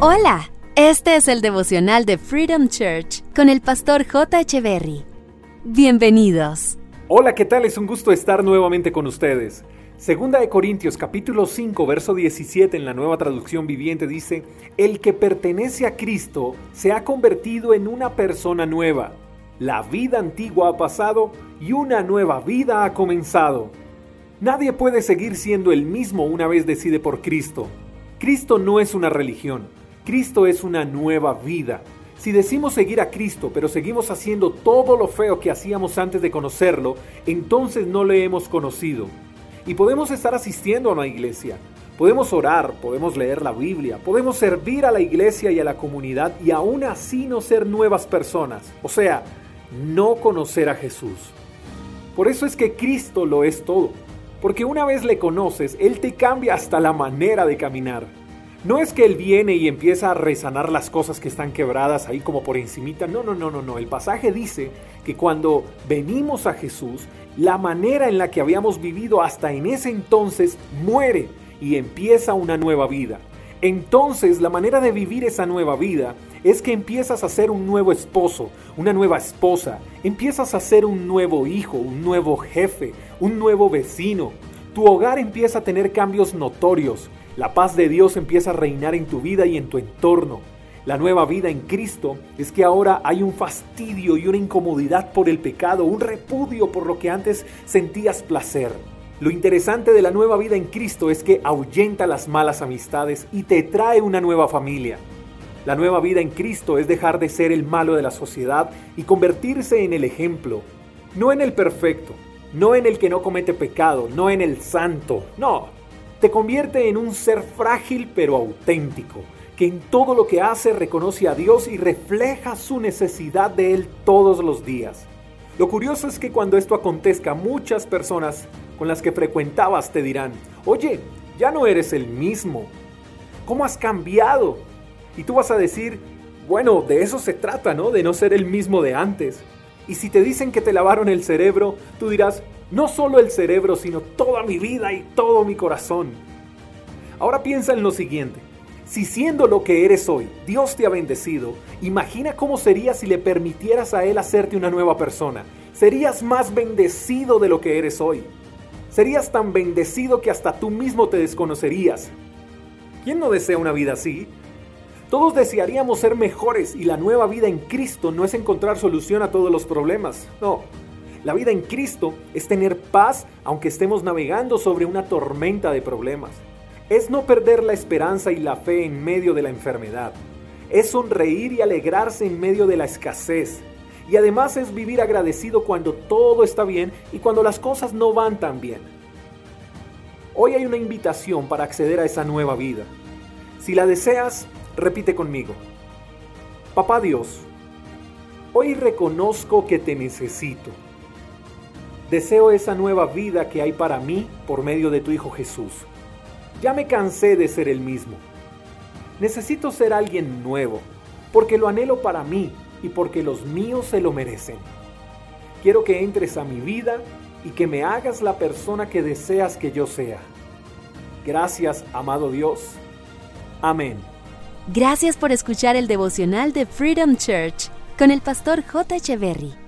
Hola, este es el devocional de Freedom Church con el pastor J. Echeverry. Bienvenidos. Hola, ¿qué tal? Es un gusto estar nuevamente con ustedes. Segunda de Corintios capítulo 5 verso 17 en la nueva traducción viviente dice, El que pertenece a Cristo se ha convertido en una persona nueva. La vida antigua ha pasado y una nueva vida ha comenzado. Nadie puede seguir siendo el mismo una vez decide por Cristo. Cristo no es una religión. Cristo es una nueva vida. Si decimos seguir a Cristo, pero seguimos haciendo todo lo feo que hacíamos antes de conocerlo, entonces no le hemos conocido. Y podemos estar asistiendo a una iglesia, podemos orar, podemos leer la Biblia, podemos servir a la iglesia y a la comunidad y aún así no ser nuevas personas, o sea, no conocer a Jesús. Por eso es que Cristo lo es todo, porque una vez le conoces, Él te cambia hasta la manera de caminar. No es que Él viene y empieza a resanar las cosas que están quebradas ahí como por encimita. No, no, no, no, no. El pasaje dice que cuando venimos a Jesús, la manera en la que habíamos vivido hasta en ese entonces muere y empieza una nueva vida. Entonces la manera de vivir esa nueva vida es que empiezas a ser un nuevo esposo, una nueva esposa, empiezas a ser un nuevo hijo, un nuevo jefe, un nuevo vecino. Tu hogar empieza a tener cambios notorios, la paz de Dios empieza a reinar en tu vida y en tu entorno. La nueva vida en Cristo es que ahora hay un fastidio y una incomodidad por el pecado, un repudio por lo que antes sentías placer. Lo interesante de la nueva vida en Cristo es que ahuyenta las malas amistades y te trae una nueva familia. La nueva vida en Cristo es dejar de ser el malo de la sociedad y convertirse en el ejemplo, no en el perfecto, no en el que no comete pecado, no en el santo, no, te convierte en un ser frágil pero auténtico, que en todo lo que hace reconoce a Dios y refleja su necesidad de Él todos los días. Lo curioso es que cuando esto acontezca, muchas personas con las que frecuentabas te dirán, oye, ya no eres el mismo. ¿Cómo has cambiado? Y tú vas a decir, bueno, de eso se trata, ¿no? De no ser el mismo de antes. Y si te dicen que te lavaron el cerebro, tú dirás, no solo el cerebro, sino toda mi vida y todo mi corazón. Ahora piensa en lo siguiente. Si siendo lo que eres hoy, Dios te ha bendecido, imagina cómo sería si le permitieras a Él hacerte una nueva persona. Serías más bendecido de lo que eres hoy. Serías tan bendecido que hasta tú mismo te desconocerías. ¿Quién no desea una vida así? Todos desearíamos ser mejores y la nueva vida en Cristo no es encontrar solución a todos los problemas. No, la vida en Cristo es tener paz aunque estemos navegando sobre una tormenta de problemas. Es no perder la esperanza y la fe en medio de la enfermedad. Es sonreír y alegrarse en medio de la escasez. Y además es vivir agradecido cuando todo está bien y cuando las cosas no van tan bien. Hoy hay una invitación para acceder a esa nueva vida. Si la deseas, repite conmigo. Papá Dios, hoy reconozco que te necesito Deseo esa nueva vida que hay para mí por medio de tu Hijo Jesús. Ya me cansé de ser el mismo. Necesito ser alguien nuevo, porque lo anhelo para mí y porque los míos se lo merecen. Quiero que entres a mi vida y que me hagas la persona que deseas que yo sea. Gracias, amado Dios. Amén. Gracias por escuchar el devocional de Freedom Church con el pastor J. Echeverry.